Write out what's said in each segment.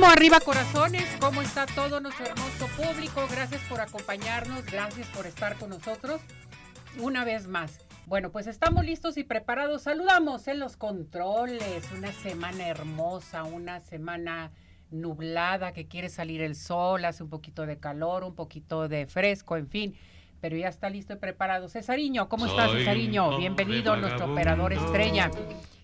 Ánimo, arriba corazones, ¿cómo está todo nuestro hermoso público? Gracias por acompañarnos, gracias por estar con nosotros una vez más. Bueno, pues estamos listos y preparados. Saludamos en los controles, una semana hermosa, una semana nublada que quiere salir el sol, hace un poquito de calor, un poquito de fresco, en fin. Pero ya está listo y preparado. Cesariño, ¿cómo estás, Cesariño? Bienvenido, nuestro operador estrella.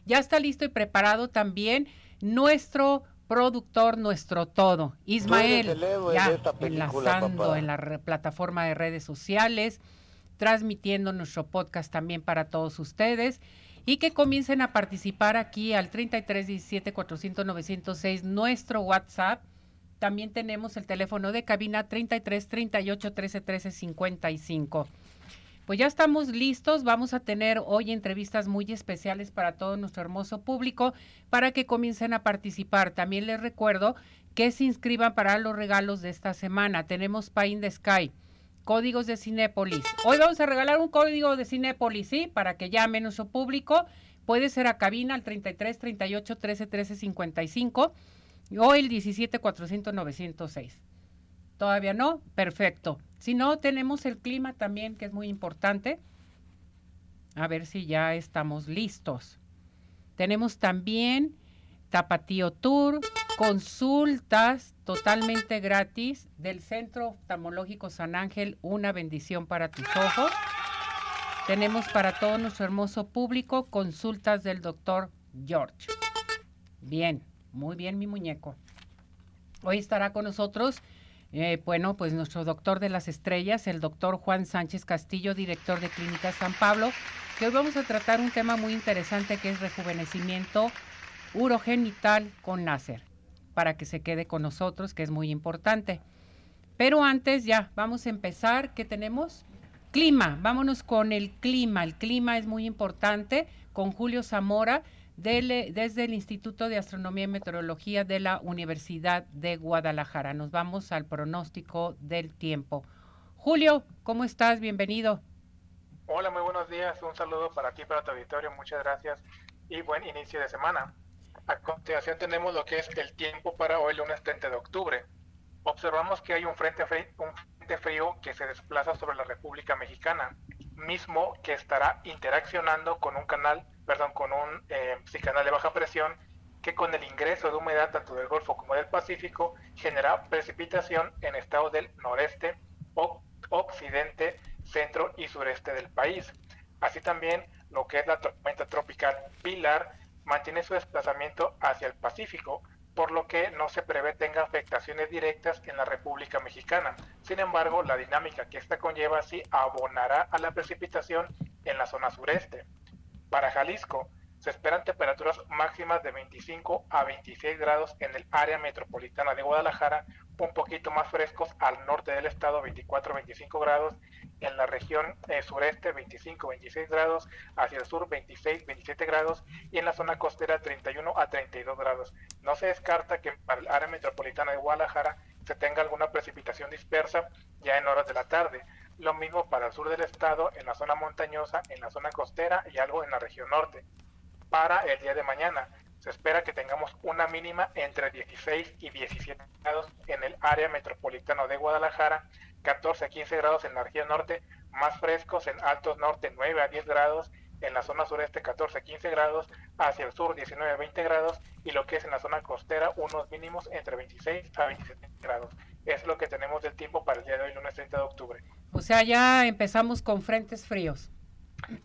Ya está listo y preparado también nuestro productor nuestro todo, Ismael, ya enlazando en la plataforma de redes sociales, transmitiendo nuestro podcast también para todos ustedes y que comiencen a participar aquí al 33 17 400 906 nuestro WhatsApp. También tenemos el teléfono de cabina 33 38 13 13 55. Pues ya estamos listos, vamos a tener hoy entrevistas muy especiales para todo nuestro hermoso público para que comiencen a participar. También les recuerdo que se inscriban para los regalos de esta semana. Tenemos Pain de Sky, códigos de Cinépolis. Hoy vamos a regalar un código de Cinépolis, ¿sí? Para que llame nuestro público. Puede ser a cabina al 33 38 13 13 55 o el 17 400 906. ¿Todavía no? Perfecto. Si no, tenemos el clima también, que es muy importante. A ver si ya estamos listos. Tenemos también Tapatío Tour, consultas totalmente gratis del Centro Oftalmológico San Ángel, una bendición para tus ojos. Tenemos para todo nuestro hermoso público consultas del doctor George. Bien, muy bien mi muñeco. Hoy estará con nosotros eh, bueno, pues nuestro doctor de las estrellas, el doctor Juan Sánchez Castillo, director de Clínica San Pablo, que hoy vamos a tratar un tema muy interesante que es rejuvenecimiento urogenital con láser, para que se quede con nosotros, que es muy importante. Pero antes ya, vamos a empezar, ¿qué tenemos? Clima, vámonos con el clima. El clima es muy importante con Julio Zamora desde el Instituto de Astronomía y Meteorología de la Universidad de Guadalajara. Nos vamos al pronóstico del tiempo. Julio, ¿cómo estás? Bienvenido. Hola, muy buenos días. Un saludo para ti, para tu auditorio. Muchas gracias y buen inicio de semana. A continuación tenemos lo que es el tiempo para hoy, lunes 30 de octubre. Observamos que hay un frente, frío, un frente frío que se desplaza sobre la República Mexicana, mismo que estará interaccionando con un canal perdón, con un eh, de baja presión que con el ingreso de humedad tanto del Golfo como del Pacífico genera precipitación en estados del noreste, occidente, centro y sureste del país. Así también lo que es la tormenta tropical Pilar mantiene su desplazamiento hacia el Pacífico, por lo que no se prevé tenga afectaciones directas en la República Mexicana. Sin embargo, la dinámica que esta conlleva sí abonará a la precipitación en la zona sureste. Para Jalisco, se esperan temperaturas máximas de 25 a 26 grados en el área metropolitana de Guadalajara, un poquito más frescos al norte del estado, 24-25 grados, en la región eh, sureste 25-26 grados, hacia el sur 26-27 grados y en la zona costera 31 a 32 grados. No se descarta que para el área metropolitana de Guadalajara se tenga alguna precipitación dispersa ya en horas de la tarde. Lo mismo para el sur del estado, en la zona montañosa, en la zona costera y algo en la región norte. Para el día de mañana, se espera que tengamos una mínima entre 16 y 17 grados en el área metropolitana de Guadalajara, 14 a 15 grados en la región norte, más frescos en altos norte 9 a 10 grados, en la zona sureste 14 a 15 grados, hacia el sur 19 a 20 grados y lo que es en la zona costera unos mínimos entre 26 a 27 grados. Es lo que tenemos del tiempo para el día de hoy, lunes 30 de octubre. O sea, ya empezamos con frentes fríos.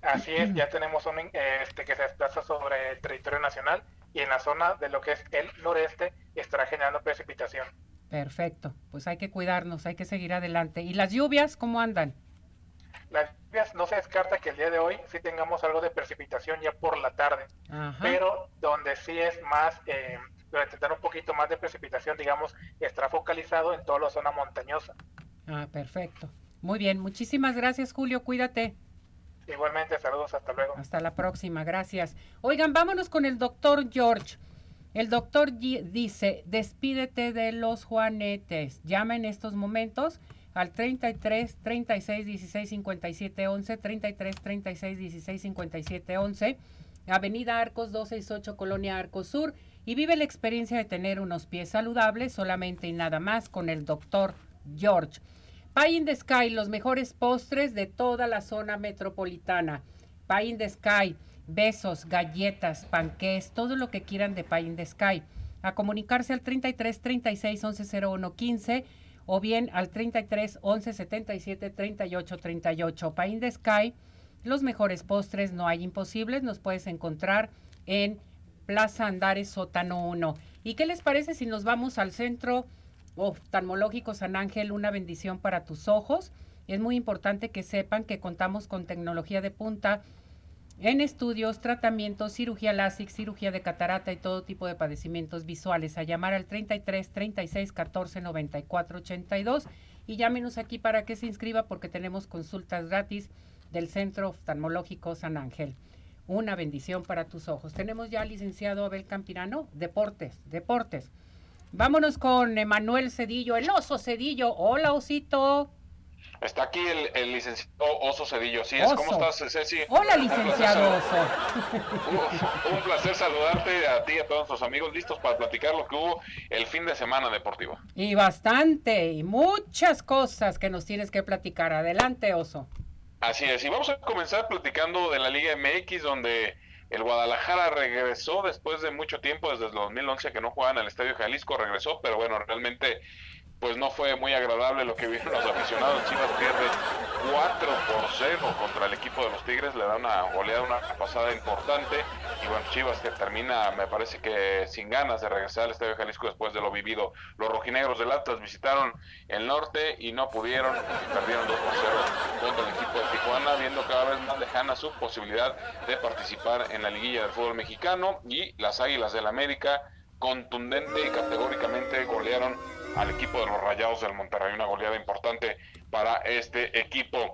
Así es, ya tenemos un este, que se desplaza sobre el territorio nacional y en la zona de lo que es el noreste estará generando precipitación. Perfecto, pues hay que cuidarnos, hay que seguir adelante. ¿Y las lluvias cómo andan? Las lluvias no se descarta que el día de hoy sí tengamos algo de precipitación ya por la tarde, pero donde sí es más, eh, tener un poquito más de precipitación, digamos, está focalizado en toda la zona montañosa. Ah, perfecto. Muy bien, muchísimas gracias Julio, cuídate. Igualmente, saludos, hasta luego. Hasta la próxima, gracias. Oigan, vámonos con el doctor George. El doctor dice, despídete de los juanetes. Llama en estos momentos al 33 36 16 57 11, 33 36 16 57 11, Avenida Arcos 268, Colonia Arcos Sur, y vive la experiencia de tener unos pies saludables solamente y nada más con el doctor George. Pie in the Sky, los mejores postres de toda la zona metropolitana. Pie in the Sky, besos, galletas, panqués, todo lo que quieran de Pie in the Sky. A comunicarse al 33 36 11 01 15 o bien al 33 11 77 38 38. Pie in the Sky, los mejores postres, no hay imposibles, nos puedes encontrar en Plaza Andares Sótano 1. ¿Y qué les parece si nos vamos al centro? Oftalmológico San Ángel, una bendición para tus ojos. Es muy importante que sepan que contamos con tecnología de punta en estudios, tratamientos, cirugía láser, cirugía de catarata y todo tipo de padecimientos visuales. A llamar al 33 36 14 94 82 y llámenos aquí para que se inscriba porque tenemos consultas gratis del Centro Oftalmológico San Ángel. Una bendición para tus ojos. Tenemos ya al licenciado Abel Campirano, Deportes, Deportes. Vámonos con Emanuel Cedillo, el oso Cedillo. Hola, osito. Está aquí el, licenciado Oso Cedillo. Sí, es. ¿Cómo estás, Ceci? Hola, licenciado Oso. Un, placer saludarte a ti y a todos nuestros amigos listos para platicar lo que hubo el fin de semana deportivo. Y bastante, y muchas cosas que nos tienes que platicar. Adelante, Oso. Así es, y vamos a comenzar platicando de la Liga MX, donde el Guadalajara regresó después de mucho tiempo, desde el 2011 que no jugaban el Estadio Jalisco, regresó, pero bueno, realmente pues no fue muy agradable lo que vieron los aficionados. Chivas pierde 4 por 0 contra el equipo de los Tigres, le da una goleada, una pasada importante. Y bueno, Chivas que termina, me parece que sin ganas de regresar al Estadio Jalisco después de lo vivido. Los rojinegros del Atlas visitaron el norte y no pudieron, perdieron 2 por 0 contra el equipo de Tijuana, viendo cada vez más lejana su posibilidad de participar en la liguilla del fútbol mexicano. Y las Águilas del América contundente y categóricamente golearon al equipo de los Rayados del Monterrey. Una goleada importante para este equipo.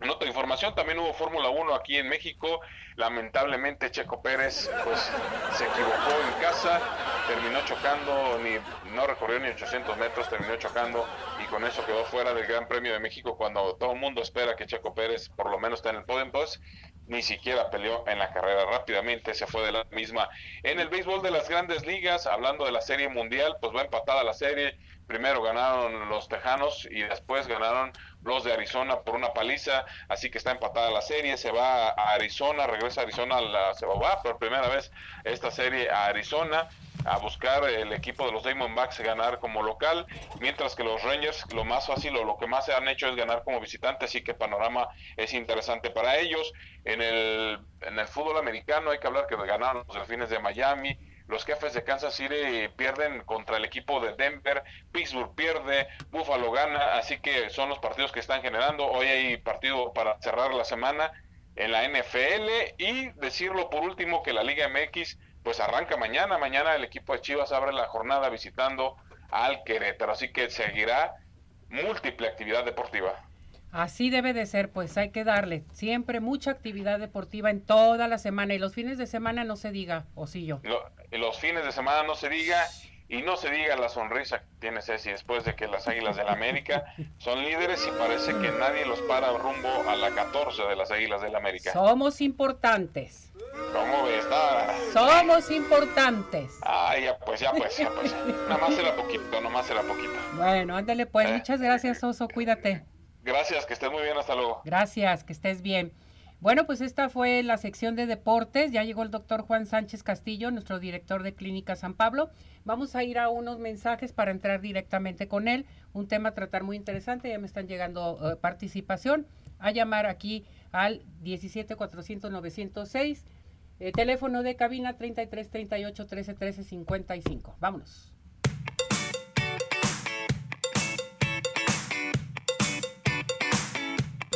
En otra información, también hubo Fórmula 1 aquí en México. Lamentablemente Checo Pérez pues se equivocó en casa, terminó chocando, ni no recorrió ni 800 metros, terminó chocando y con eso quedó fuera del Gran Premio de México cuando todo el mundo espera que Checo Pérez por lo menos esté en el podio. Pues ni siquiera peleó en la carrera rápidamente, se fue de la misma. En el béisbol de las grandes ligas, hablando de la serie mundial, pues va empatada la serie. Primero ganaron los Tejanos y después ganaron los de Arizona por una paliza, así que está empatada la serie, se va a Arizona, regresa a Arizona, la, se va por primera vez esta serie a Arizona a buscar el equipo de los Diamondbacks ganar como local, mientras que los Rangers lo más fácil o lo que más se han hecho es ganar como visitante, así que panorama es interesante para ellos. En el, en el fútbol americano hay que hablar que ganaron los Delfines de Miami, los jefes de Kansas City pierden contra el equipo de Denver, Pittsburgh pierde, Buffalo gana, así que son los partidos que están generando. Hoy hay partido para cerrar la semana en la NFL y decirlo por último que la Liga MX pues arranca mañana. Mañana el equipo de Chivas abre la jornada visitando al Querétaro, así que seguirá múltiple actividad deportiva. Así debe de ser, pues hay que darle siempre mucha actividad deportiva en toda la semana y los fines de semana no se diga, o sí yo. los fines de semana no se diga y no se diga la sonrisa que tiene Ceci después de que las Águilas del la América son líderes y parece que nadie los para rumbo a la 14 de las Águilas del la América. Somos importantes. ¿Cómo ves? Somos importantes. Ah, ya pues, ya pues, ya pues. Nada más será poquito, nada más será poquito. Bueno, ándale pues. Eh. Muchas gracias, Oso. Cuídate. Gracias, que estés muy bien. Hasta luego. Gracias, que estés bien. Bueno, pues esta fue la sección de deportes. Ya llegó el doctor Juan Sánchez Castillo, nuestro director de Clínica San Pablo. Vamos a ir a unos mensajes para entrar directamente con él. Un tema a tratar muy interesante. Ya me están llegando eh, participación. A llamar aquí al 17 400 906 eh, teléfono de cabina 33 38 13 13 55. Vámonos.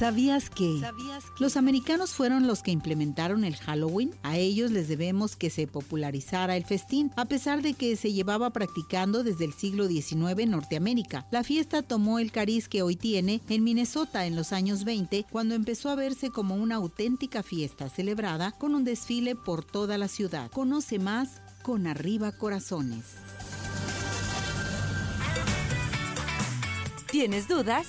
¿Sabías que? Los americanos fueron los que implementaron el Halloween. A ellos les debemos que se popularizara el festín, a pesar de que se llevaba practicando desde el siglo XIX en Norteamérica. La fiesta tomó el cariz que hoy tiene en Minnesota en los años 20, cuando empezó a verse como una auténtica fiesta celebrada con un desfile por toda la ciudad. Conoce más con Arriba Corazones. ¿Tienes dudas?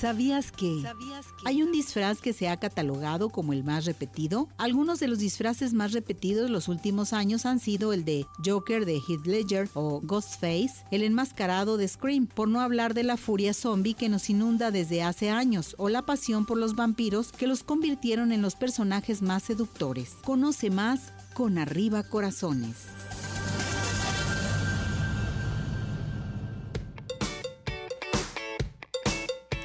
¿Sabías que hay un disfraz que se ha catalogado como el más repetido? Algunos de los disfraces más repetidos los últimos años han sido el de Joker de Heath Ledger o Ghostface, el enmascarado de Scream, por no hablar de la furia zombie que nos inunda desde hace años, o la pasión por los vampiros que los convirtieron en los personajes más seductores. Conoce más con Arriba Corazones.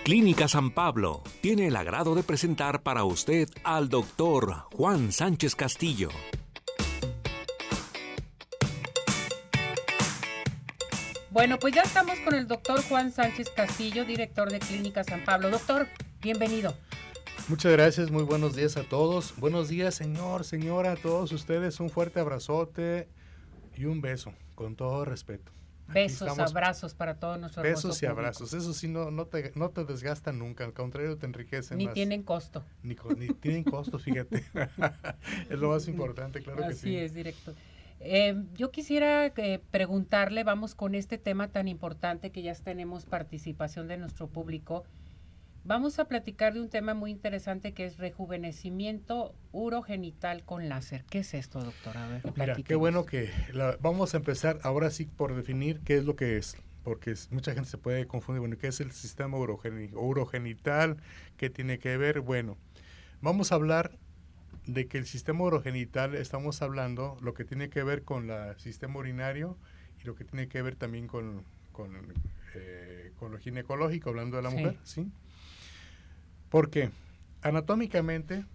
Clínica San Pablo tiene el agrado de presentar para usted al doctor Juan Sánchez Castillo. Bueno, pues ya estamos con el doctor Juan Sánchez Castillo, director de Clínica San Pablo. Doctor, bienvenido. Muchas gracias, muy buenos días a todos. Buenos días, señor, señora, a todos ustedes. Un fuerte abrazote y un beso, con todo respeto. Besos, abrazos para todos nuestros Besos y abrazos. Eso sí, no, no, te, no te desgastan nunca, al contrario, te enriquecen. Ni tienen costo. Ni, ni tienen costo, fíjate. es lo más importante, claro que sí. Así es, directo. Eh, yo quisiera eh, preguntarle, vamos con este tema tan importante que ya tenemos participación de nuestro público. Vamos a platicar de un tema muy interesante que es rejuvenecimiento urogenital con láser. ¿Qué es esto, doctora? A ver, Mira, qué bueno que vamos a empezar ahora sí por definir qué es lo que es, porque mucha gente se puede confundir. Bueno, ¿qué es el sistema urogenital? ¿Qué tiene que ver? Bueno, vamos a hablar de que el sistema urogenital, estamos hablando lo que tiene que ver con el sistema urinario y lo que tiene que ver también con, con, eh, con lo ginecológico, hablando de la mujer, ¿sí? Porque anatómicamente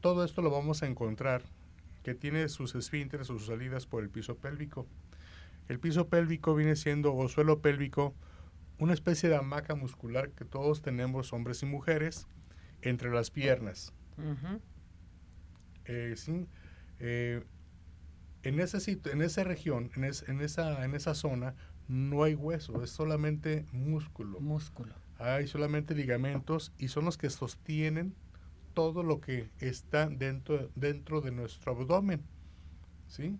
todo esto lo vamos a encontrar que tiene sus esfínteres o sus salidas por el piso pélvico. El piso pélvico viene siendo, o suelo pélvico, una especie de hamaca muscular que todos tenemos, hombres y mujeres, entre las piernas. Eh, ¿sí? Eh, en, esa, en esa región, en, esa, en esa zona, no hay hueso, es solamente músculo. Músculo. Hay solamente ligamentos y son los que sostienen todo lo que está dentro, dentro de nuestro abdomen. ¿sí?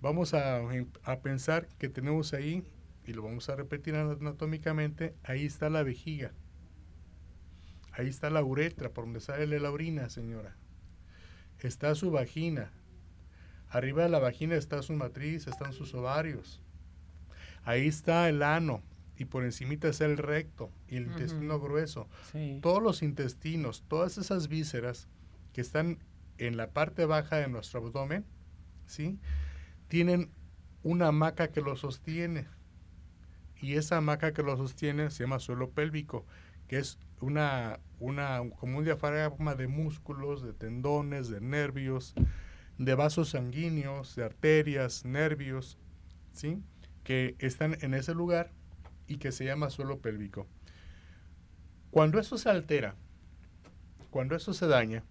Vamos a, a pensar que tenemos ahí, y lo vamos a repetir anatómicamente, ahí está la vejiga. Ahí está la uretra, por donde sale la orina, señora. Está su vagina. Arriba de la vagina está su matriz, están sus ovarios. Ahí está el ano y por encimita está el recto y el intestino grueso. Todos los intestinos, todas esas vísceras que están en la parte baja de nuestro abdomen, ¿sí? Tienen una hamaca que lo sostiene. Y esa hamaca que lo sostiene se llama suelo pélvico, que es una, una, como un diafragma de músculos, de tendones, de nervios, de vasos sanguíneos, de arterias, nervios, ¿sí? que están en ese lugar y que se llama suelo pélvico. Cuando eso se altera, cuando eso se daña,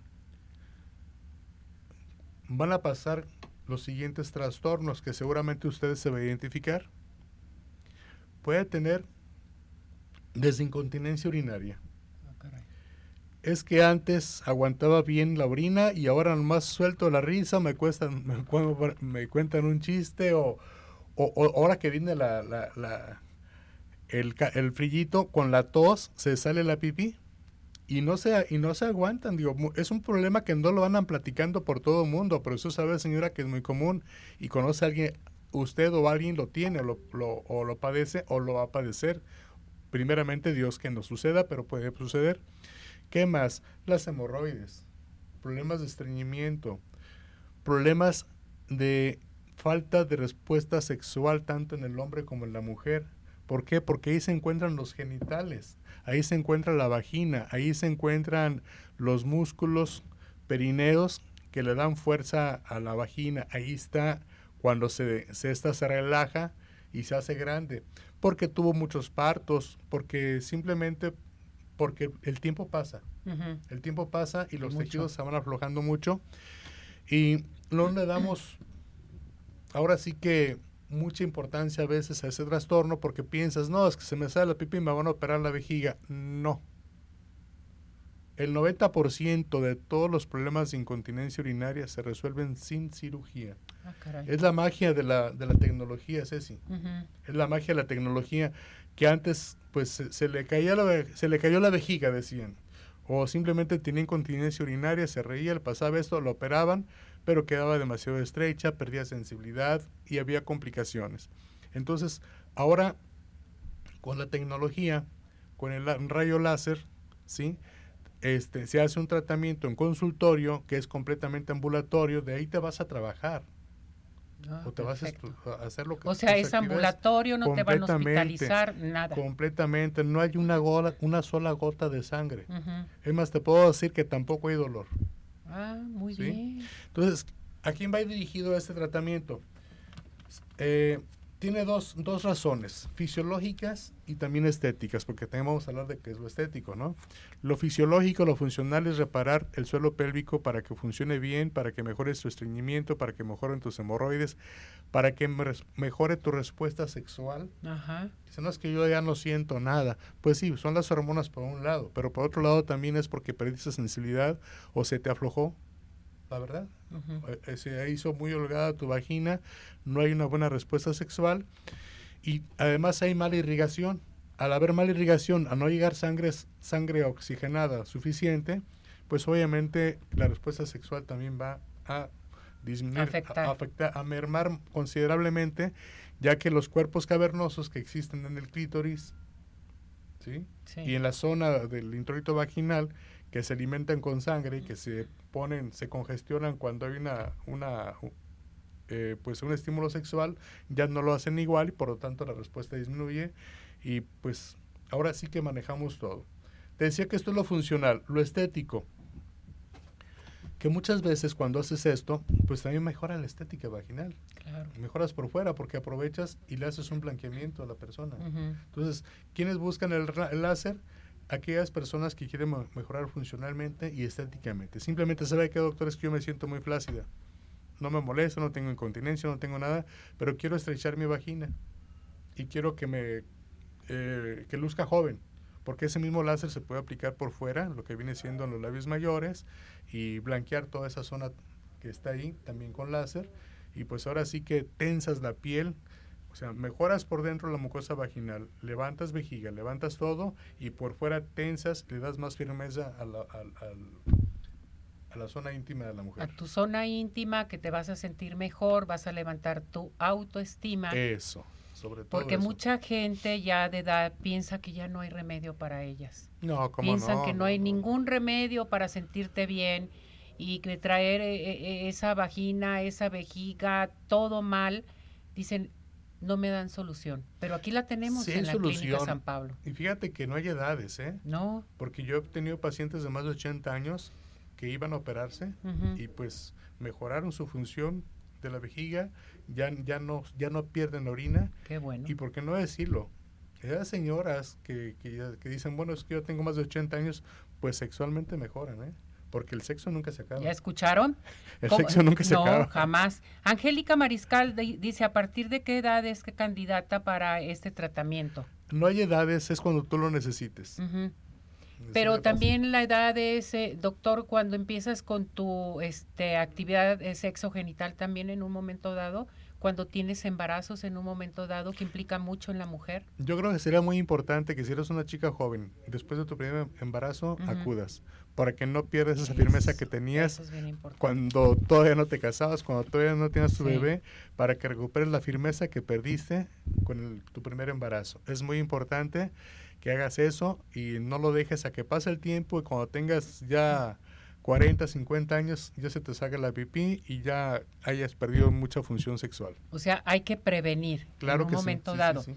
van a pasar los siguientes trastornos que seguramente ustedes se van a identificar. Puede tener desincontinencia urinaria. Ah, es que antes aguantaba bien la orina y ahora nomás suelto la risa, me, cuestan, me cuentan un chiste o, o, ahora que viene la, la, el, el, frillito con la tos, se sale la pipí y no se, y no se aguantan. Es un problema que no lo andan platicando por todo el mundo, pero eso sabe señora que es muy común y conoce a alguien, usted o alguien lo tiene o lo, o lo padece o lo va a padecer. Primeramente Dios que no suceda, pero puede suceder. ¿Qué más? Las hemorroides, problemas de estreñimiento, problemas de falta de respuesta sexual tanto en el hombre como en la mujer. ¿Por qué? Porque ahí se encuentran los genitales, ahí se encuentra la vagina, ahí se encuentran los músculos perineos que le dan fuerza a la vagina. Ahí está cuando se, se esta se relaja y se hace grande. Porque tuvo muchos partos, porque simplemente porque el tiempo pasa. El tiempo pasa y los tejidos se van aflojando mucho y no le damos ahora sí que mucha importancia a veces a ese trastorno porque piensas, no, es que se me sale la pipí y me van a operar la vejiga. No. El 90% de todos los problemas de incontinencia urinaria se resuelven sin cirugía. Ah, es la magia de la, de la tecnología, Ceci. Es la magia de la tecnología que antes pues se, le caía la, se le cayó la vejiga, decían. O simplemente tenía incontinencia urinaria, se reía, le pasaba esto, lo operaban pero quedaba demasiado estrecha, perdía sensibilidad y había complicaciones. Entonces, ahora con la tecnología, con el rayo láser, ¿sí? Este, se hace un tratamiento en consultorio que es completamente ambulatorio, de ahí te vas a trabajar. Ah, o te vas a, hacer lo que O sea, es ambulatorio, no te van a hospitalizar, nada. Completamente, no hay una, una sola gota de sangre. Es más, te puedo decir que tampoco hay dolor. Ah, muy bien. Entonces, ¿a quién va dirigido este tratamiento? Eh, tiene dos, dos razones, fisiológicas y también estéticas, porque también vamos a hablar de qué es lo estético, ¿no? Lo fisiológico, lo funcional es reparar el suelo pélvico para que funcione bien, para que mejore su estreñimiento, para que mejoren tus hemorroides, para que mejore tu respuesta sexual. Ajá. Dice, no es que yo ya no siento nada. Pues sí, son las hormonas por un lado, pero por otro lado también es porque perdiste sensibilidad o se te aflojó la verdad. Eh, se hizo muy holgada tu vagina, no hay una buena respuesta sexual y además hay mala irrigación. Al haber mala irrigación, a no llegar sangre, sangre oxigenada suficiente, pues obviamente la respuesta sexual también va a disminuir, a, afectar, a mermar considerablemente, ya que los cuerpos cavernosos que existen en el clítoris ¿sí? y en la zona del introito vaginal, que se alimentan con sangre y que se ponen, se congestionan cuando hay una, una eh, pues un estímulo sexual, ya no lo hacen igual y por lo tanto la respuesta disminuye y pues ahora sí que manejamos todo. Te decía que esto es lo funcional, lo estético, que muchas veces cuando haces esto, pues también mejora la estética vaginal. Mejoras por fuera porque aprovechas y le haces un blanqueamiento a la persona. Entonces, ¿quiénes buscan el, el láser? Aquellas personas que quieren mejorar funcionalmente y estéticamente. Simplemente sabe que doctor es que yo me siento muy flácida. No me molesta, no tengo incontinencia, no tengo nada, pero quiero estrechar mi vagina. y quiero que me eh, que luzca joven, porque ese mismo láser se puede aplicar por fuera, lo que viene siendo en los labios mayores, y blanquear toda esa zona que está ahí también con láser. Y pues ahora sí que tensas la piel, o sea, mejoras por dentro la mucosa vaginal, levantas vejiga, levantas todo y por fuera tensas, le das más firmeza a la, a la zona íntima de la mujer. A tu zona íntima, que te vas a sentir mejor, vas a levantar tu autoestima. Eso. Sobre todo Porque eso. mucha gente ya de edad piensa que ya no hay remedio para ellas. No, ¿cómo Piensan no? que no hay ningún remedio para sentirte bien y que traer eh, eh, esa vagina, esa vejiga, todo mal. Dicen, no me dan solución. Pero aquí la tenemos Sí en la solución. Clínica San Pablo. Y fíjate que no hay edades, ¿eh? No. Porque yo he tenido pacientes de más de 80 años que iban a operarse y pues mejoraron su función de la vejiga, ya, ya, no, ya no pierden la orina. Qué bueno. Y por qué no decirlo, esas señoras que, que, que dicen, bueno, es que yo tengo más de 80 años, pues sexualmente mejoran, ¿eh? Porque el sexo nunca se acaba. ¿Ya escucharon? El ¿Cómo? sexo nunca se no, acaba. jamás. Angélica Mariscal di- dice, ¿a partir de qué edad es que candidata para este tratamiento? No hay edades, es cuando tú lo necesites. Pero también la edad es, eh, doctor, cuando empiezas con tu este, actividad eh, sexogenital también en un momento dado, cuando tienes embarazos en un momento dado, que implica mucho en la mujer. Yo creo que sería muy importante que si eres una chica joven, después de tu primer embarazo, Ujú. acudas, para que no pierdas esa firmeza que tenías es cuando todavía no te casabas, cuando todavía no tienes tu Sí. bebé, para que recuperes la firmeza que perdiste con el- tu primer embarazo. Es muy importante que hagas eso y no lo dejes a que pase el tiempo y cuando tengas ya 40, 50 años, ya se te salga la pipí y ya hayas perdido mucha función sexual. O sea, hay que prevenir Claro en un que momento sí, sí, dado. sí.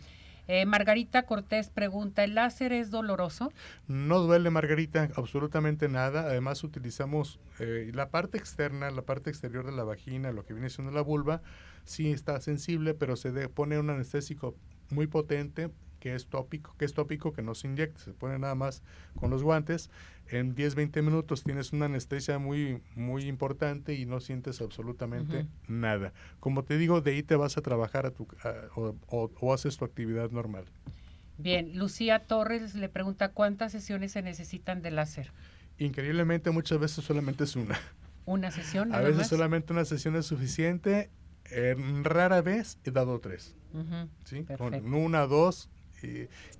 Eh, Margarita Cortés pregunta, ¿el láser es doloroso? No duele, Margarita, absolutamente nada. Además, utilizamos eh, la parte externa, la parte exterior de la vagina, lo que viene siendo la vulva, sí está sensible, pero se de- pone un anestésico muy potente que es tópico, que es tópico, que no se inyecta, se pone nada más con los guantes. En 10-20 minutos tienes una anestesia muy, muy importante y no sientes absolutamente Ujú. nada. Como te digo, de ahí te vas a trabajar a tu, a- o, o- o haces tu actividad normal. Bien, Lucía Torres le pregunta, ¿cuántas sesiones se necesitan de láser? Increíblemente, muchas veces solamente es una. ¿Una sesión? A nada veces más? solamente una sesión es suficiente. En rara vez he dado tres. Ujú, ¿sí? Con una, dos.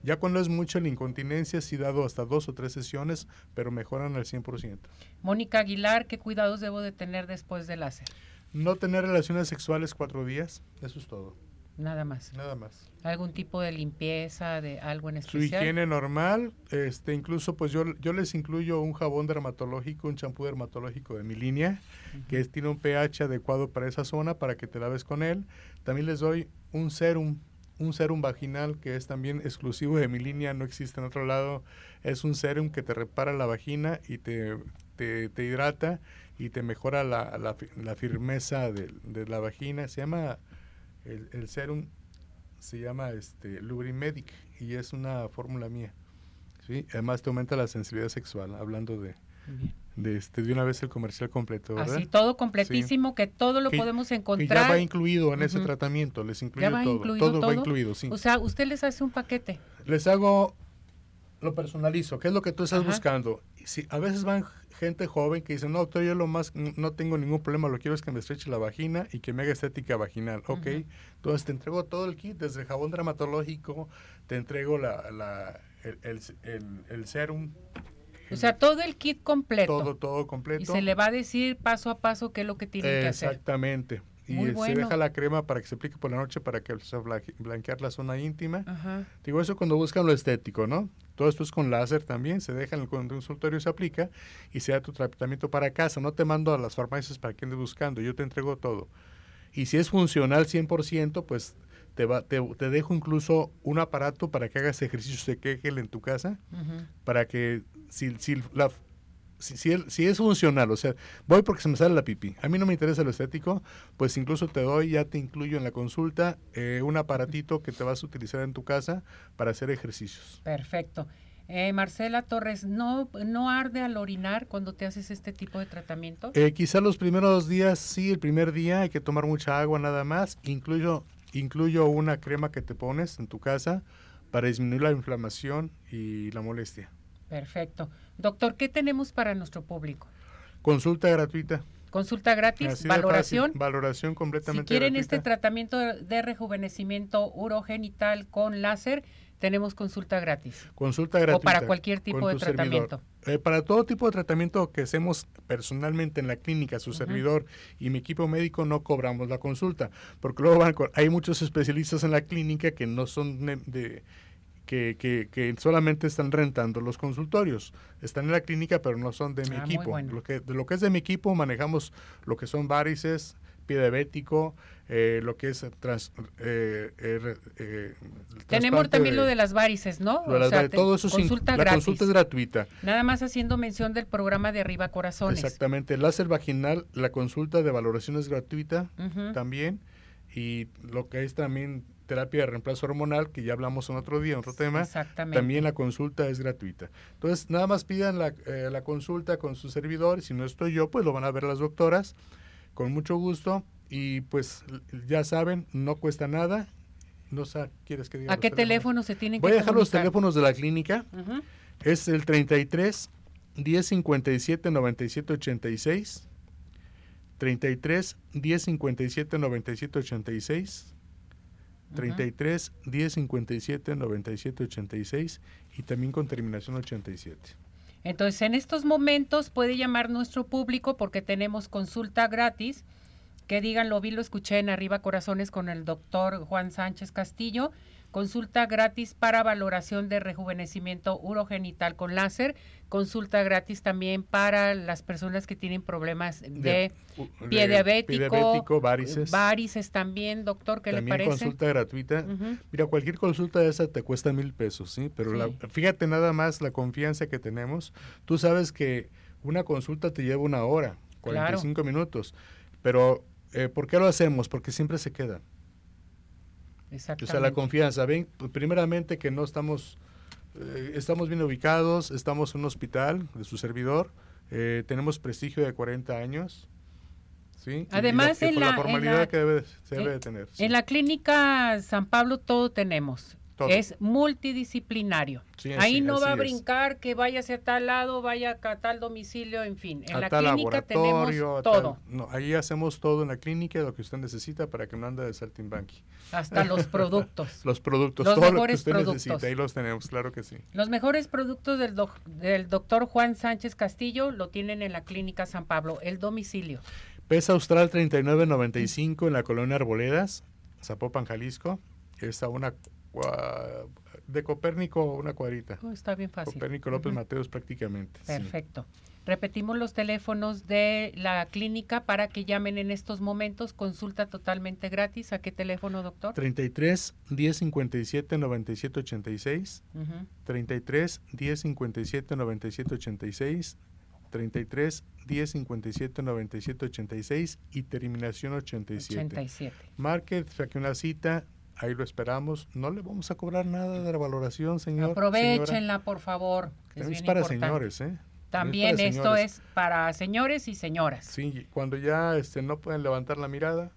Ya cuando es mucho la incontinencia, sí dado hasta dos o tres sesiones, pero mejoran al 100%. Mónica Aguilar, ¿qué cuidados debo de tener después del láser? No tener relaciones sexuales cuatro días, eso es todo. Nada más. Nada más. ¿Algún tipo de limpieza, de algo en Su especial? higiene normal, este, incluso pues yo, yo les incluyo un jabón dermatológico, un champú dermatológico de mi línea, que tiene un pH adecuado para esa zona, para que te laves con él. También les doy un serum, un serum vaginal que es también exclusivo de mi línea, no existe en otro lado. Es un serum que te repara la vagina y te, te, hidrata y te mejora la, la firmeza de, de la vagina. Se llama, el, el serum se llama este Lubrimedic y es una fórmula mía. ¿sí? Además te aumenta la sensibilidad sexual, hablando de, Bien. de, este, de una vez el comercial completo, ¿verdad? Así, todo completísimo, que todo lo Que- podemos Que encontrar. ya va incluido en ese tratamiento, les incluye ¿Ya va todo. incluido todo, todo? va incluido, sí. O sea, usted les hace un paquete. les hago, lo personalizo, ¿qué es lo que tú estás Ajá. buscando? Si, a veces van gente joven que dice, no, doctor, yo lo más, no tengo ningún problema, lo quiero es que me estreche la vagina y que me haga estética vaginal. Ok, entonces te entrego todo el kit, desde el jabón dermatológico, te entrego la, la, el, el, el- el serum. O sea, todo el kit completo. todo, todo completo. Y se le va a decir paso a paso qué es lo que tienen que hacer. Exactamente. Y Muy se deja la crema para que se aplique por la noche para que blanquear la zona íntima. Ajá. Digo, eso cuando buscan lo estético, ¿no? Todo esto es con láser también, se deja en el consultorio, se aplica y se da tu tratamiento para casa. No te mando a las farmacias para que andes buscando, yo te entrego todo. Y si es funcional 100%, pues te, va, te, te dejo incluso un aparato para que hagas ejercicios de Kegel en tu casa, para que si, si, la, si, si el- si es funcional, o sea, voy porque se me sale la pipí, a mí no me interesa lo estético, pues incluso te doy, ya te incluyo en la consulta, eh, un aparatito que te vas a utilizar en tu casa para hacer ejercicios. Perfecto. Eh, Marcela Torres, ¿no, ¿no arde al orinar cuando te haces este tipo de tratamiento? Eh, quizá los primeros días, sí, el primer día hay que tomar mucha agua nada más, incluyo incluyo una crema que te pones en tu casa para disminuir la inflamación y la molestia. Perfecto. Doctor, ¿qué tenemos para nuestro público? Consulta gratuita. Consulta gratis, valoración. Valoración completamente Si quieren este tratamiento de rejuvenecimiento urogenital con láser, tenemos consulta gratis. Consulta gratuita. O para cualquier tipo de tratamiento. Eh, para todo tipo de tratamiento que hacemos personalmente en la clínica, su servidor y mi equipo médico no cobramos la consulta, porque luego van, hay muchos especialistas en la clínica que no son de, que, que, solamente están rentando los consultorios. Están en la clínica, pero no son de mi ah, equipo. Lo que, de lo que es de mi equipo, manejamos lo que son varices, pie diabético, eh, lo que es trans, eh, eh, Tenemos también lo de las varices, ¿no? todo eso consulta la consulta es gratuita. Nada más haciendo mención del programa de Arriba Corazones. Exactamente, el láser vaginal, la consulta de valoración es gratuita también y lo que es también terapia de reemplazo hormonal, que ya hablamos en otro día, en otro tema, Exactamente. también la consulta es gratuita. Entonces, nada más pidan la, la consulta con su servidor, si no estoy yo, pues lo van a ver las doctoras, con mucho gusto y pues ya saben, no cuesta nada. No sé, ¿quieres que diga? ¿A qué teléfono se tienen que Voy a dejar los teléfonos de la clínica. Es el 33 1057 97 86. 33 1057 97 86. 33 1057 97 86 y también con terminación 87. Entonces, en estos momentos puede llamar nuestro público porque tenemos consulta gratis que digan, lo vi, lo escuché en Arriba Corazones con el doctor Juan Sánchez Castillo. Consulta gratis para valoración de rejuvenecimiento urogenital con láser. Consulta gratis también para las personas que tienen problemas de, pie, diabético, varices. varices también, doctor, ¿qué le parece? consulta gratuita. Mira, cualquier consulta de esa te cuesta mil pesos, ¿sí? Pero fíjate nada más la confianza que tenemos. Tú sabes que una consulta te lleva una hora, 45 minutos, pero eh, ¿Por qué lo hacemos? Porque siempre se quedan. Exactamente. O sea, la confianza. Ven, primeramente que no estamos, eh, estamos bien ubicados, estamos en un hospital de su servidor, eh, tenemos prestigio de 40 años. ¿sí? Además, en la, formalidad que se debe de tener. En la clínica San Pablo todo tenemos. Es multidisciplinario. Ahí no va a brincar que vaya hacia tal lado, vaya a tal domicilio, en fin. En la clínica tenemos todo. no, ahí hacemos todo en la clínica, lo que usted necesita para que no ande de saltimbanqui. Hasta los productos. los productos, los todo lo que usted necesita, ahí los tenemos, claro que sí. Los mejores productos del, del doctor Juan Sánchez Castillo lo tienen en la clínica San Pablo, el domicilio. Pesa Austral 3995 en la colonia Arboledas, Zapopan, Jalisco. Está una de Copérnico una cuadrita. Oh, está bien fácil. Copérnico López Mateos prácticamente. Perfecto. Repetimos los teléfonos de la clínica para que llamen en estos momentos. Consulta totalmente gratis. ¿A qué teléfono, doctor? 33 10 57 97 86. 33 10 57 97 86. 33 10 57 97 86 y terminación 87. 87. Marque, saque una cita, ahí lo esperamos. No le vamos a cobrar nada de la valoración, señor. Aprovechenla, por favor. Es, para señores, ¿eh? También esto es para señores y señoras. Sí, cuando ya este, no pueden levantar la mirada,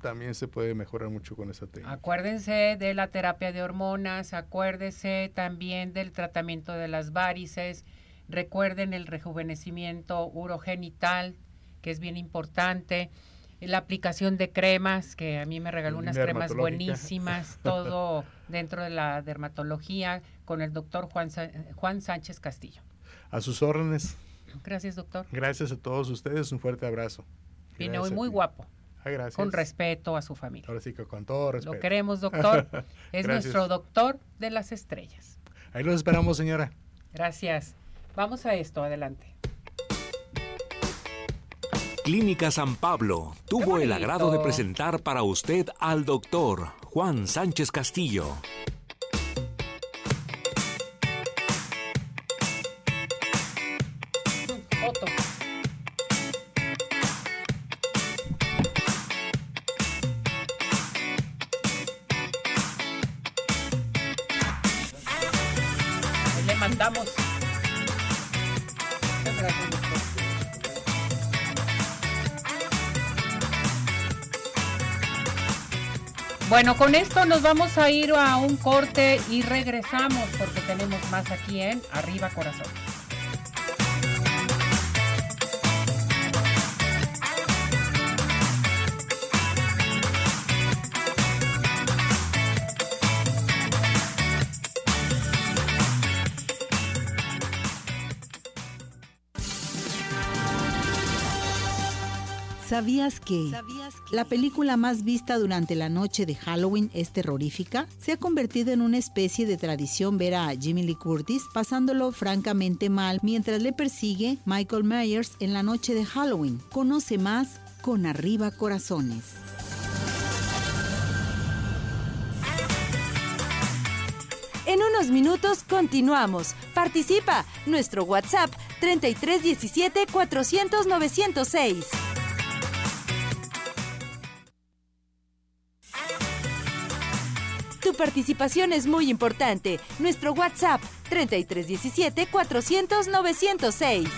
también se puede mejorar mucho con esa técnica. Acuérdense de la terapia de hormonas, acuérdense también del tratamiento de las varices, recuerden el rejuvenecimiento urogenital, que es bien importante la aplicación de cremas, que a mí me regaló unas cremas buenísimas, todo dentro de la dermatología, con el doctor Juan, Juan Sánchez Castillo. A sus órdenes. Gracias, doctor. Gracias a todos ustedes, un fuerte abrazo. Vine hoy muy guapo. Ah, gracias. Con respeto a su familia. Ahora sí que con todo respeto. Lo queremos, doctor. es nuestro doctor de las estrellas. Ahí los esperamos, señora. Gracias. Vamos a esto, adelante. Clínica San Pablo tuvo el agrado de presentar para usted al doctor Juan Sánchez Castillo. Le mandamos Bueno, con esto nos vamos a ir a un corte y regresamos porque tenemos más aquí en Arriba Corazón. ¿Sabías que la película más vista durante la noche de Halloween es terrorífica? Se ha convertido en una especie de tradición ver a Jimmy Lee Curtis pasándolo francamente mal mientras le persigue Michael Myers en la noche de Halloween. Conoce más con Arriba Corazones. En unos minutos continuamos. Participa. Nuestro WhatsApp 3317 400 906. Participación es muy importante. Nuestro WhatsApp 3317 400 906.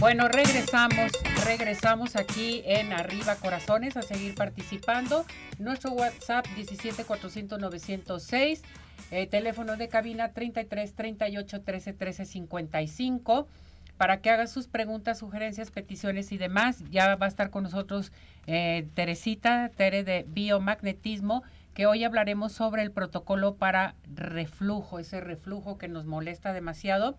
Bueno, regresamos, regresamos aquí en Arriba Corazones a seguir participando. Nuestro WhatsApp 17 400 906, eh, teléfono de cabina 33 38 13 13 55 para que haga sus preguntas, sugerencias, peticiones y demás. Ya va a estar con nosotros eh, Teresita, Tere de Biomagnetismo, que hoy hablaremos sobre el protocolo para reflujo, ese reflujo que nos molesta demasiado.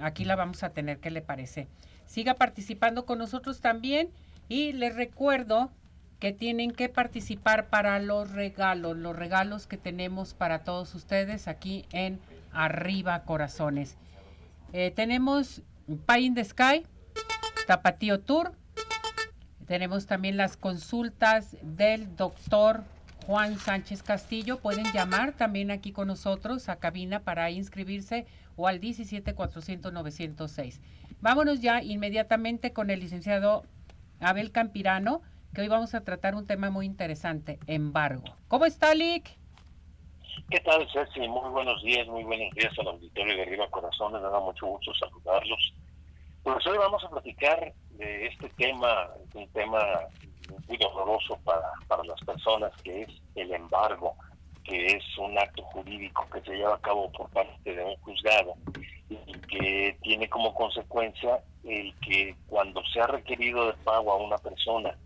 Aquí la vamos a tener, ¿qué le parece? Siga participando con nosotros también y les recuerdo que tienen que participar para los regalos, los regalos que tenemos para todos ustedes aquí en Arriba Corazones. Eh, tenemos Pie in the Sky, Tapatío Tour. Tenemos también las consultas del doctor Juan Sánchez Castillo. Pueden llamar también aquí con nosotros a cabina para inscribirse o al 17-400-906. Vámonos ya inmediatamente con el licenciado Abel Campirano, que hoy vamos a tratar un tema muy interesante, embargo. ¿Cómo está, Lick? ¿Qué tal, Ceci? Muy buenos días, muy buenos días al auditorio de Arriba Corazones. Me da mucho gusto saludarlos. Pues hoy vamos a platicar de este tema, un tema muy doloroso para, para las personas, que es el embargo, que es un acto jurídico que se lleva a cabo por parte de un juzgado y que tiene como consecuencia el que cuando se ha requerido de pago a una persona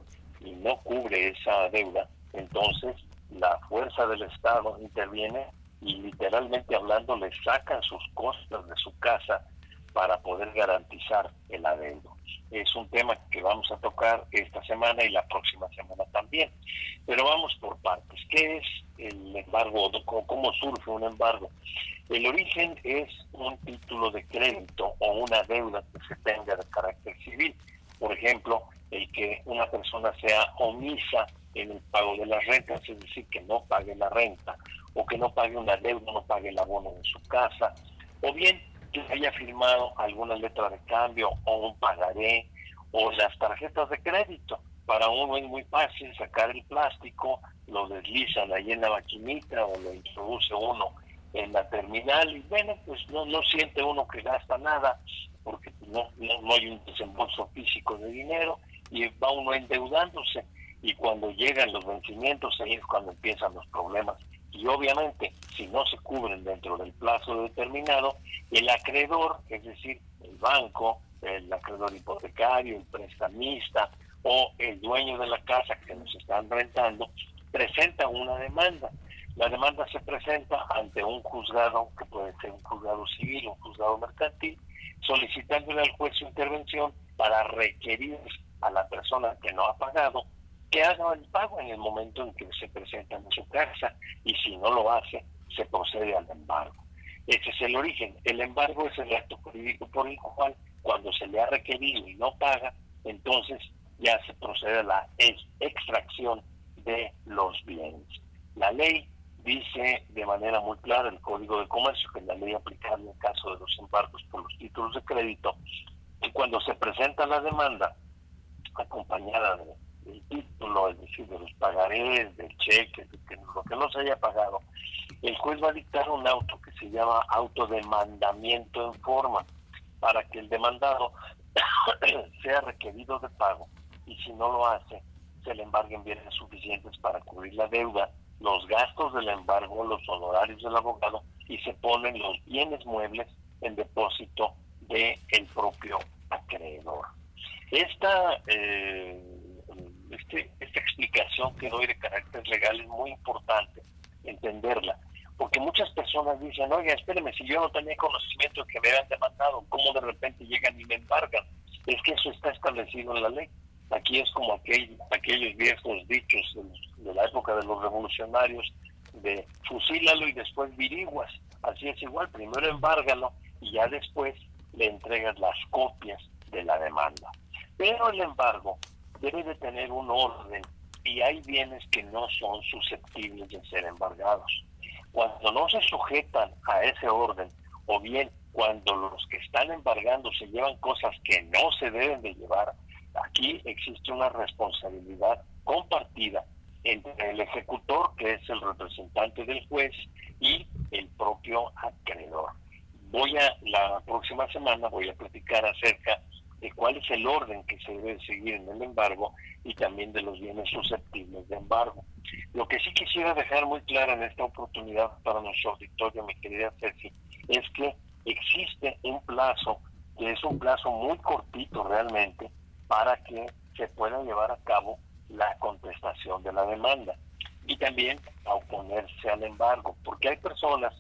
y no cubre esa deuda, entonces la fuerza del Estado interviene y literalmente hablando le sacan sus costas de su casa para poder garantizar el adeudo. Es un tema que vamos a tocar esta semana y la próxima semana también. Pero vamos por partes. ¿Qué es el embargo? ¿Cómo surge un embargo? El origen es un título de crédito o una deuda que se tenga de carácter civil. Por ejemplo, el que una persona sea omisa en el pago de las rentas, es decir, que no pague la renta, o que no pague una deuda, no pague el abono de su casa, o bien que haya firmado alguna letra de cambio o un pagaré, o las tarjetas de crédito. Para uno es muy fácil sacar el plástico, lo deslizan ahí en la maquinita o lo introduce uno en la terminal y bueno, pues no, no siente uno que gasta nada porque no, no, no hay un desembolso físico de dinero y va uno endeudándose y cuando llegan los vencimientos ahí es cuando empiezan los problemas. Y obviamente, si no se cubren dentro del plazo determinado, el acreedor, es decir, el banco, el acreedor hipotecario, el prestamista o el dueño de la casa que nos están rentando, presenta una demanda. La demanda se presenta ante un juzgado, que puede ser un juzgado civil, un juzgado mercantil, solicitándole al juez su intervención para requerir a la persona que no ha pagado que haga el pago en el momento en que se presenta en su casa y si no lo hace, se procede al embargo. Ese es el origen. El embargo es el acto jurídico por el cual cuando se le ha requerido y no paga, entonces ya se procede a la extracción de los bienes. La ley dice de manera muy clara el Código de Comercio, que la ley aplicable en caso de los embargos por los títulos de crédito, que cuando se presenta la demanda acompañada de el título, es decir, de los pagarés, del cheque, de lo que no se haya pagado, el juez va a dictar un auto que se llama auto de mandamiento en forma. para que el demandado sea requerido de pago y si no lo hace, se le embarguen bienes suficientes para cubrir la deuda, los gastos del embargo, los honorarios del abogado y se ponen los bienes muebles en depósito del el propio acreedor. Esta, eh, este, esta explicación que doy de carácter legal es muy importante entenderla, porque muchas personas dicen, oye, espéreme, si yo no tenía conocimiento de que me habían demandado, ¿cómo de repente llegan y me embargan? Es que eso está establecido en la ley. Aquí es como aquel, aquellos viejos dichos de, la época de los revolucionarios de fusílalo y después viriguas. Así es igual, primero embárgalo y ya después le entregas las copias de la demanda. Pero el embargo debe de tener un orden y hay bienes que no son susceptibles de ser embargados. Cuando no se sujetan a ese orden o bien cuando los que están embargando se llevan cosas que no se deben de llevar, aquí existe una responsabilidad compartida entre el ejecutor, que es el representante del juez, y el propio acreedor. Voy a, la próxima semana voy a platicar acerca cuál es el orden que se debe seguir en el embargo y también de los bienes susceptibles de embargo. Lo que sí quisiera dejar muy claro en esta oportunidad para nuestro auditorio, mi querida Ceci, es que existe un plazo, que es un plazo muy cortito realmente, para que se pueda llevar a cabo la contestación de la demanda y también a oponerse al embargo, porque hay personas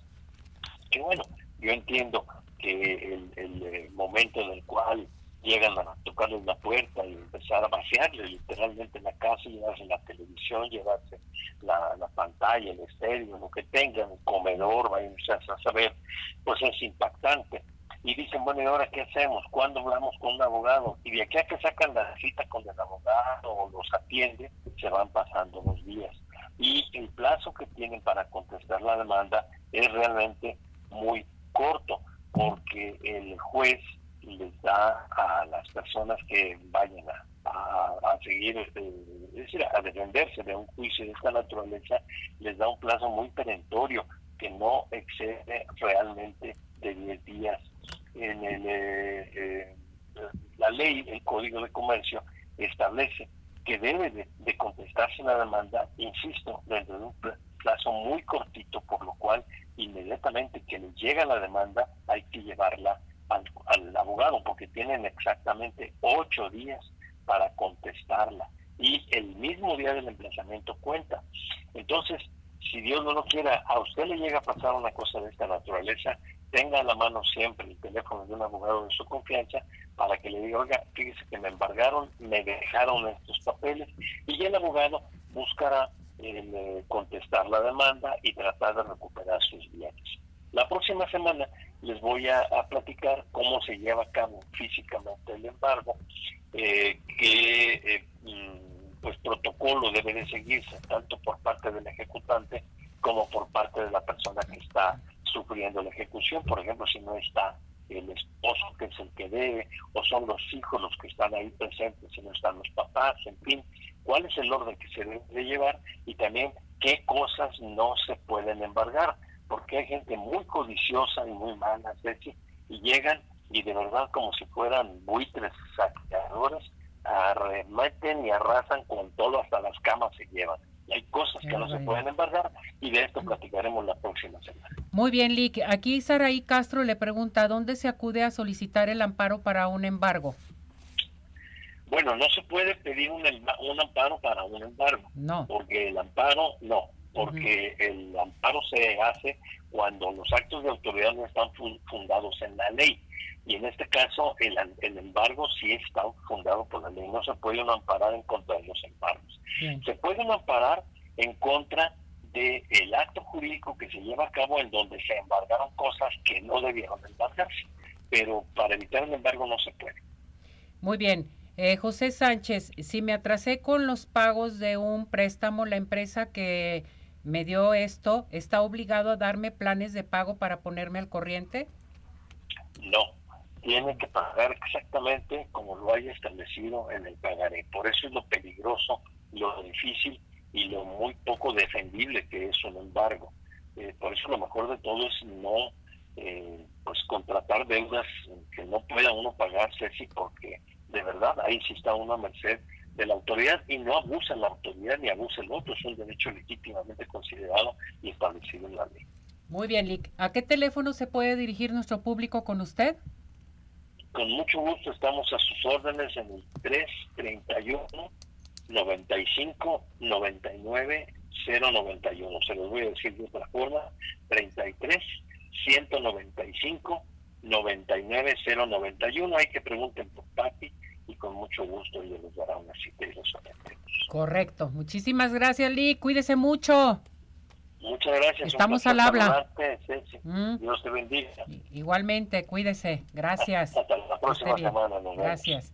que, bueno, yo entiendo que el, el, eh, momento en el cual llegan a tocarles la puerta y empezar a vaciarle literalmente la casa, llevarse la televisión, llevarse la, la pantalla, el estéreo, lo que tengan, el comedor, vayan a saber, pues es impactante y dicen, bueno, ¿y ahora qué hacemos? ¿Cuándo hablamos con un abogado? Y de aquí a que sacan la cita con el abogado o los atiende, se van pasando los días. Y el plazo que tienen para contestar la demanda es realmente muy corto, porque el juez les da a las personas que vayan a, a, seguir, este, es decir, a defenderse de un juicio de esta naturaleza, les da un plazo muy perentorio que no excede realmente de 10 días. En el, eh, eh, la ley, el Código de Comercio, establece que debe de, contestarse la demanda, insisto, dentro de un plazo muy cortito, por lo cual inmediatamente que le llega la demanda hay que llevarla al, al abogado, porque tienen exactamente ocho días para contestarla y el mismo día del emplazamiento cuenta. Entonces, si Dios no lo quiera, a usted le llega a pasar una cosa de esta naturaleza, tenga a la mano siempre el teléfono de un abogado de su confianza para que le diga, oiga, fíjese que me embargaron, me dejaron estos papeles y el abogado buscará eh, contestar la demanda y tratar de recuperar sus bienes. La próxima semana les voy a, platicar cómo se lleva a cabo físicamente el embargo, eh, qué eh, mm, pues protocolo debe de seguirse tanto por parte del ejecutante como por parte de la persona que está sufriendo la ejecución, por ejemplo, si no está el esposo que es el que debe, o son los hijos los que están ahí presentes, si no están los papás, en fin, cuál es el orden que se debe llevar y también qué cosas no se pueden embargar, porque hay gente muy codiciosa y muy mala, y llegan y de verdad como si fueran buitres saqueadores, arremeten y arrasan con todo, hasta las camas se llevan hay cosas que no se pueden embargar y de esto platicaremos la próxima semana. Muy bien, Lick. Aquí Saraí Castro le pregunta, ¿dónde se acude a solicitar el amparo para un embargo? Bueno, no se puede pedir un, un amparo para un embargo. No. Porque el amparo, no. Porque el amparo se hace cuando los actos de autoridad no están fundados en la ley. Y en este caso, el, el embargo sí está fundado por la ley. No se puede uno amparar en contra de los embargos. Se puede uno amparar en contra del el acto jurídico que se lleva a cabo en donde se embargaron cosas que no debieron embargarse. Pero para evitar el embargo no se puede. Muy bien. Eh, José Sánchez, si me atrasé con los pagos de un préstamo, la empresa que me dio esto, ¿está obligado a darme planes de pago para ponerme al corriente? No, tiene que pagar exactamente como lo haya establecido en el pagaré. Por eso es lo peligroso, lo difícil y lo muy poco defendible que es un embargo. Eh, por eso lo mejor de todo es no eh, pues contratar deudas que no pueda uno pagar, Ceci, porque de verdad ahí sí está uno a merced de la autoridad y no abusa la autoridad ni abusa el otro, es un derecho legítimamente considerado y establecido en la ley. Muy bien, Lick. ¿A qué teléfono se puede dirigir nuestro público con usted? Con mucho gusto estamos a sus órdenes en el 331 95 99 091. Se los voy a decir de otra forma, 33 195 99 091. Hay que pregunten por Papi y con mucho gusto ella les dará una cita y los atendemos. Correcto. Muchísimas gracias, Lee. Cuídese mucho. Muchas gracias. Estamos al habla. Mm. Dios te bendiga. Igualmente, cuídese. Gracias. Hasta la próxima semana. Gracias.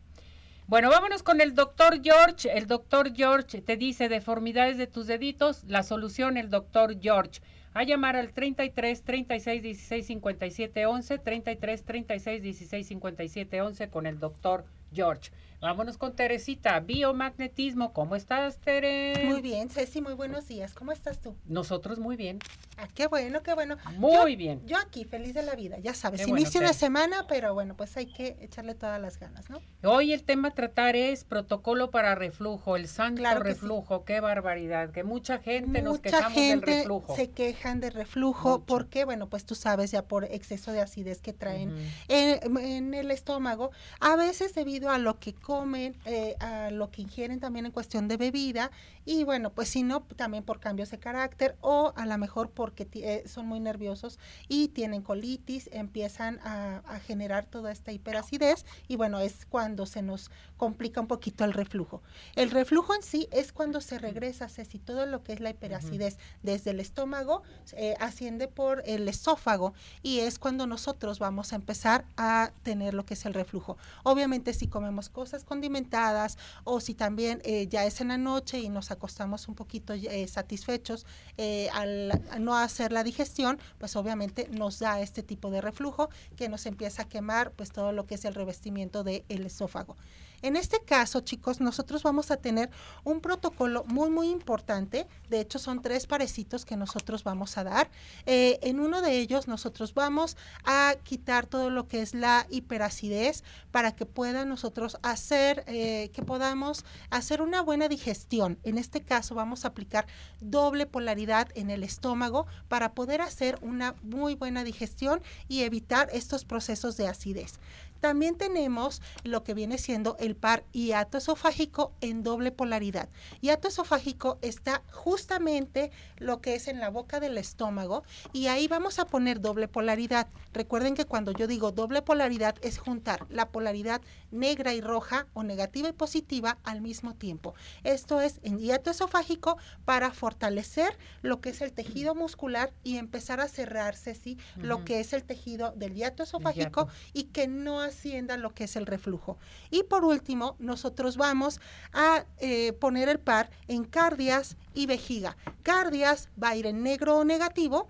Bueno, vámonos con el doctor George. El doctor George te dice deformidades de tus deditos. La solución, el doctor George. A llamar al 33 36 16 57 11, 33 36 16 57 11 con el doctor George. Vámonos con Teresita, biomagnetismo. ¿Cómo estás, Tere? Muy bien, Ceci, muy buenos días. ¿Cómo estás tú? Nosotros muy bien. Ah, qué bueno, qué bueno. Muy bien. Yo aquí, feliz de la vida, ya sabes. Inicio una semana, pero bueno, pues hay que echarle todas las ganas, ¿no? Hoy el tema a tratar es protocolo para reflujo, el santo reflujo. Qué barbaridad, que mucha gente nos quejamos del reflujo. se quejan de reflujo porque, bueno, pues tú sabes ya por exceso de acidez que traen en, en el estómago, a veces debido a lo que comen, eh, a lo que ingieren también en cuestión de bebida y bueno, pues si no, también por cambios de carácter o a lo mejor porque eh, son muy nerviosos y tienen colitis, empiezan a, generar toda esta hiperacidez y bueno, es cuando se nos complica un poquito el reflujo. El reflujo en sí es cuando se regresa, Ceci, todo lo que es la hiperacidez desde el estómago eh, asciende por el esófago y es cuando nosotros vamos a empezar a tener lo que es el reflujo. Obviamente si comemos cosas condimentadas o si también eh, ya es en la noche y nos acostamos un poquito eh, satisfechos eh, al, no hacer la digestión, pues obviamente nos da este tipo de reflujo que nos empieza a quemar pues todo lo que es el revestimiento del esófago. En este caso, chicos, nosotros vamos a tener un protocolo muy, muy importante. De hecho, son tres parecitos que nosotros vamos a dar. Eh, en uno de ellos, nosotros vamos a quitar todo lo que es la hiperacidez para que pueda nosotros hacer, eh, que podamos hacer una buena digestión. En este caso, vamos a aplicar doble polaridad en el estómago para poder hacer una muy buena digestión y evitar estos procesos de acidez. También tenemos lo que viene siendo el par hiatoesofágico en doble polaridad. Hiatoesofágico está justamente lo que es en la boca del estómago y ahí vamos a poner doble polaridad. Recuerden que cuando yo digo doble polaridad es juntar la polaridad negra y roja o negativa y positiva al mismo tiempo. Esto es en hiatoesofágico para fortalecer lo que es el tejido muscular y empezar a cerrarse, ¿sí? Lo que es el tejido del hiatoesofágico y que no hacienda lo que es el reflujo. Y por último, nosotros vamos a eh, poner el par en cardias y vejiga. Cardias va a ir en negro o negativo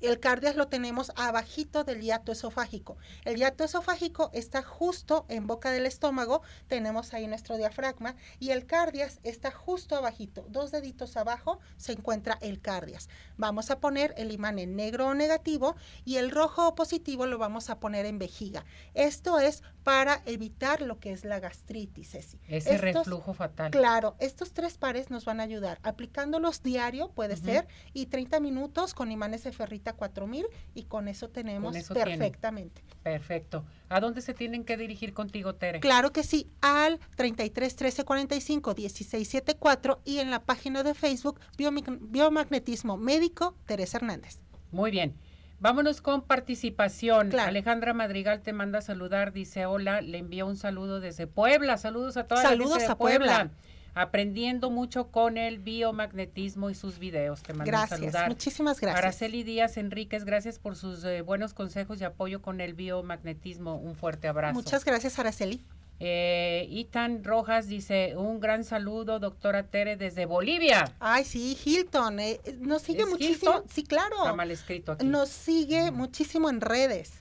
el cardias lo tenemos abajito del hiato esofágico. El hiato esofágico está justo en boca del estómago, tenemos ahí nuestro diafragma y el cardias está justo abajito, dos deditos abajo se encuentra el cardias. Vamos a poner el imán en negro o negativo y el rojo o positivo lo vamos a poner en vejiga. Esto es para evitar lo que es la gastritis, Ese reflujo fatal. Claro, estos tres pares nos van a ayudar aplicándolos diario, puede ser, y 30 minutos con imanes de ferrita 4000 y con eso tenemos perfectamente. Perfecto. ¿A dónde se tienen que dirigir contigo, Tere? Claro que sí, al 33 13 45 16 74 y en la página de Facebook Biomagnetismo Médico Teresa Hernández. Muy bien. Vámonos con participación. Alejandra Madrigal te manda a saludar, dice hola, le envía un saludo desde Puebla. Saludos a toda Saludos la gente a Puebla aprendiendo mucho con el biomagnetismo y sus videos. Te mando gracias, saludar. Muchísimas gracias. Araceli Díaz Enríquez, gracias por sus eh, buenos consejos y apoyo con el biomagnetismo. Un fuerte abrazo. Muchas gracias, Araceli. Eh, Itan Rojas dice, un gran saludo, doctora Tere, desde Bolivia. Ay, sí, Hilton. Eh, nos sigue muchísimo. Sí, claro. Está mal escrito aquí. Nos sigue muchísimo en redes.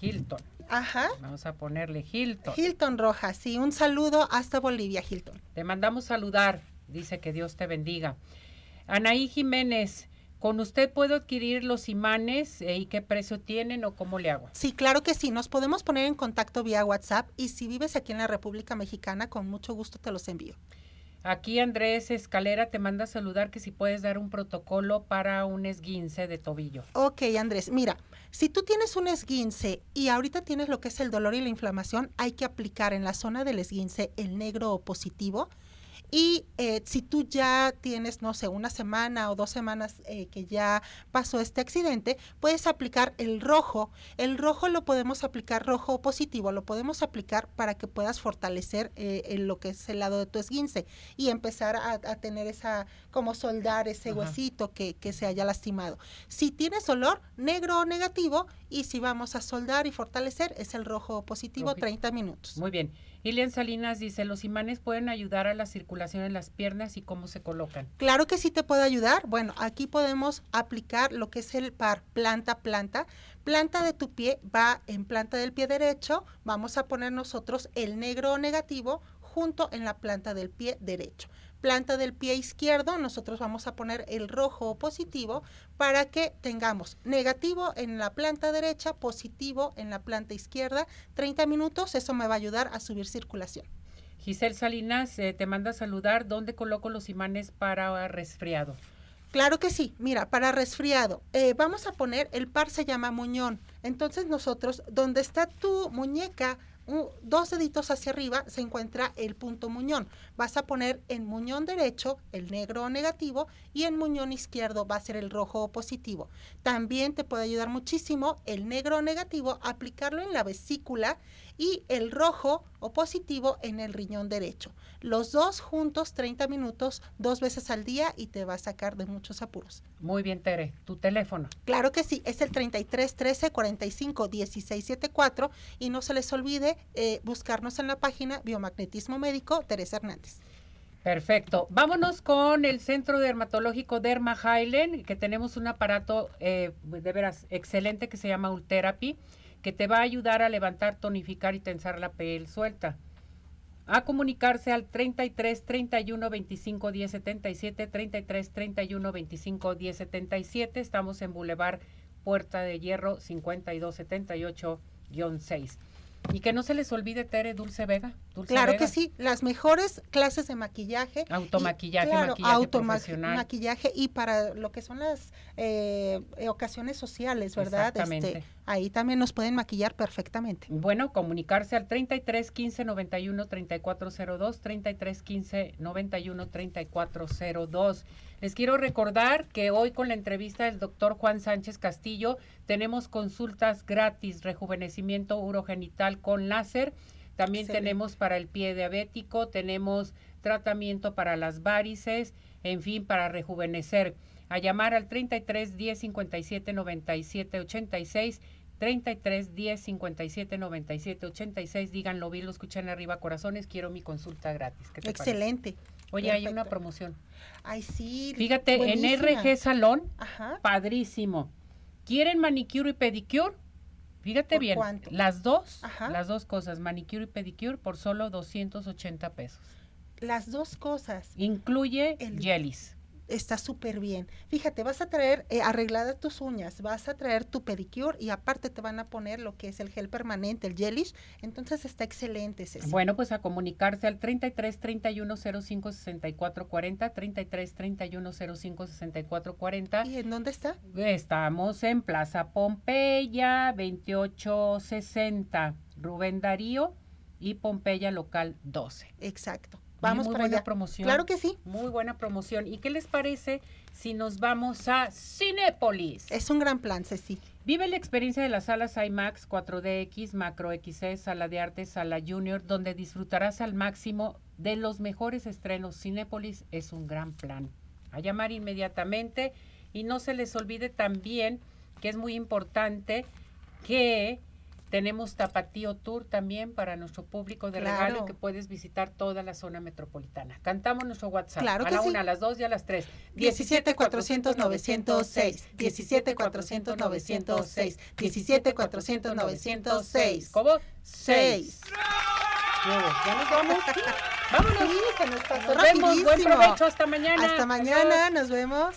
Hilton. Ajá. Vamos a ponerle Hilton. Hilton Rojas, sí, un saludo hasta Bolivia, Hilton. Te mandamos saludar, dice que Dios te bendiga. Anaí Jiménez, ¿Con usted puedo adquirir los imanes eh, y qué precio tienen o cómo le hago? Sí, claro que sí. Nos podemos poner en contacto vía WhatsApp y si vives aquí en la República Mexicana, con mucho gusto te los envío. Aquí Andrés Escalera te manda a saludar que si puedes dar un protocolo para un esguince de tobillo. Ok, Andrés, mira, si tú tienes un esguince y ahorita tienes lo que es el dolor y la inflamación, hay que aplicar en la zona del esguince el negro positivo y eh, si tú ya tienes, no sé, una semana o dos semanas eh, que ya pasó este accidente, puedes aplicar el rojo. El rojo lo podemos aplicar rojo positivo, lo podemos aplicar para que puedas fortalecer eh, en lo que es el lado de tu esguince y empezar a, tener esa, como soldar ese huesito que, que se haya lastimado. Si tienes dolor, negro o negativo, y si vamos a soldar y fortalecer, es el rojo positivo, 30 minutos. Muy bien. Ilian Salinas dice, ¿los imanes pueden ayudar a la circulación en las piernas y cómo se colocan? Claro que sí te puede ayudar. Bueno, aquí podemos aplicar lo que es el par planta-planta. Planta de tu pie va en planta del pie derecho. Vamos a poner nosotros el negro negativo junto en la planta del pie derecho planta del pie izquierdo, nosotros vamos a poner el rojo positivo para que tengamos negativo en la planta derecha, positivo en la planta izquierda, 30 minutos, eso me va a ayudar a subir circulación. Giselle Salinas eh, te manda a saludar, ¿dónde coloco los imanes para resfriado? Claro que sí, mira, para resfriado, eh, vamos a poner, el par se llama muñón, entonces nosotros, donde está tu muñeca, dos deditos hacia arriba se encuentra el punto muñón. Vas a poner en muñón derecho el negro negativo y en muñón izquierdo va a ser el rojo positivo. También te puede ayudar muchísimo el negro negativo, aplicarlo en la vesícula y el rojo o positivo en el riñón derecho. Los dos juntos 30 minutos, dos veces al día y te va a sacar de muchos apuros. Muy bien, Tere. ¿Tu teléfono? Claro que sí, es el 33 13 45 16 74 y no se les olvide eh, buscarnos en la página Biomagnetismo Médico Teresa Hernández. Perfecto. Vámonos con el Centro Dermatológico Derma Highland, que tenemos un aparato eh, de veras excelente que se llama Ultherapy que te va a ayudar a levantar, tonificar y tensar la piel suelta. A comunicarse al 33 31 25 10 77, 33 31 25 10 77. Estamos en Boulevard Puerta de Hierro 52 78-6. Y que no se les olvide Tere Dulce Vega. claro que sí, las mejores clases de maquillaje. Automaquillaje, maquillaje profesional. maquillaje y para lo que son las eh, ocasiones sociales, ¿verdad? Exactamente. Este, ahí también nos pueden maquillar perfectamente. Bueno, comunicarse al 33 15 91 3402, 33 15 91 3402. Les quiero recordar que hoy con la entrevista del doctor Juan Sánchez Castillo tenemos consultas gratis, rejuvenecimiento urogenital con láser. También tenemos para el pie diabético, tenemos tratamiento para las varices, en fin, para rejuvenecer. A llamar al 33 10 57 97 86 33 10 57 97 86. Díganlo, vi, lo escuchan arriba, corazones. Quiero mi consulta gratis. Excelente. Oye, hay una promoción. Ay, sí. Fíjate, en RG Salón, padrísimo. ¿Quieren manicure y pedicure? Fíjate bien, las dos, las dos cosas, manicure y pedicure por solo 280 pesos. Las dos cosas. Incluye el jellies está súper bien. Fíjate, vas a traer eh, arregladas tus uñas, vas a traer tu pedicure y aparte te van a poner lo que es el gel permanente, el gelish. Entonces está excelente ese. Bueno, pues a comunicarse al 33 31 05 64 40, 33 31 05 64 40. ¿Y en dónde está? Estamos en Plaza Pompeya 2860, Rubén Darío y Pompeya Local 12. Exacto. Vamos muy buena promoción. Claro que sí. Muy buena promoción. ¿Y qué les parece si nos vamos a Cinépolis? Es un gran plan, Ceci. Vive la experiencia de las salas IMAX 4DX, Macro XC, Sala de Arte, Sala Junior, donde disfrutarás al máximo de los mejores estrenos. Cinépolis es un gran plan. A llamar inmediatamente y no se les olvide también que es muy importante que tenemos Tapatío Tour también para nuestro público de regalo que puedes visitar toda la zona metropolitana. Cantamos nuestro WhatsApp claro a la una, a las dos y a las tres. 17 400 906. 17 400 906. 17 400 906. ¿Cómo? 6. Ya nos vamos. Vámonos. Sí, se nos pasó nos vemos. Buen provecho. Hasta mañana. Hasta mañana. Nos vemos.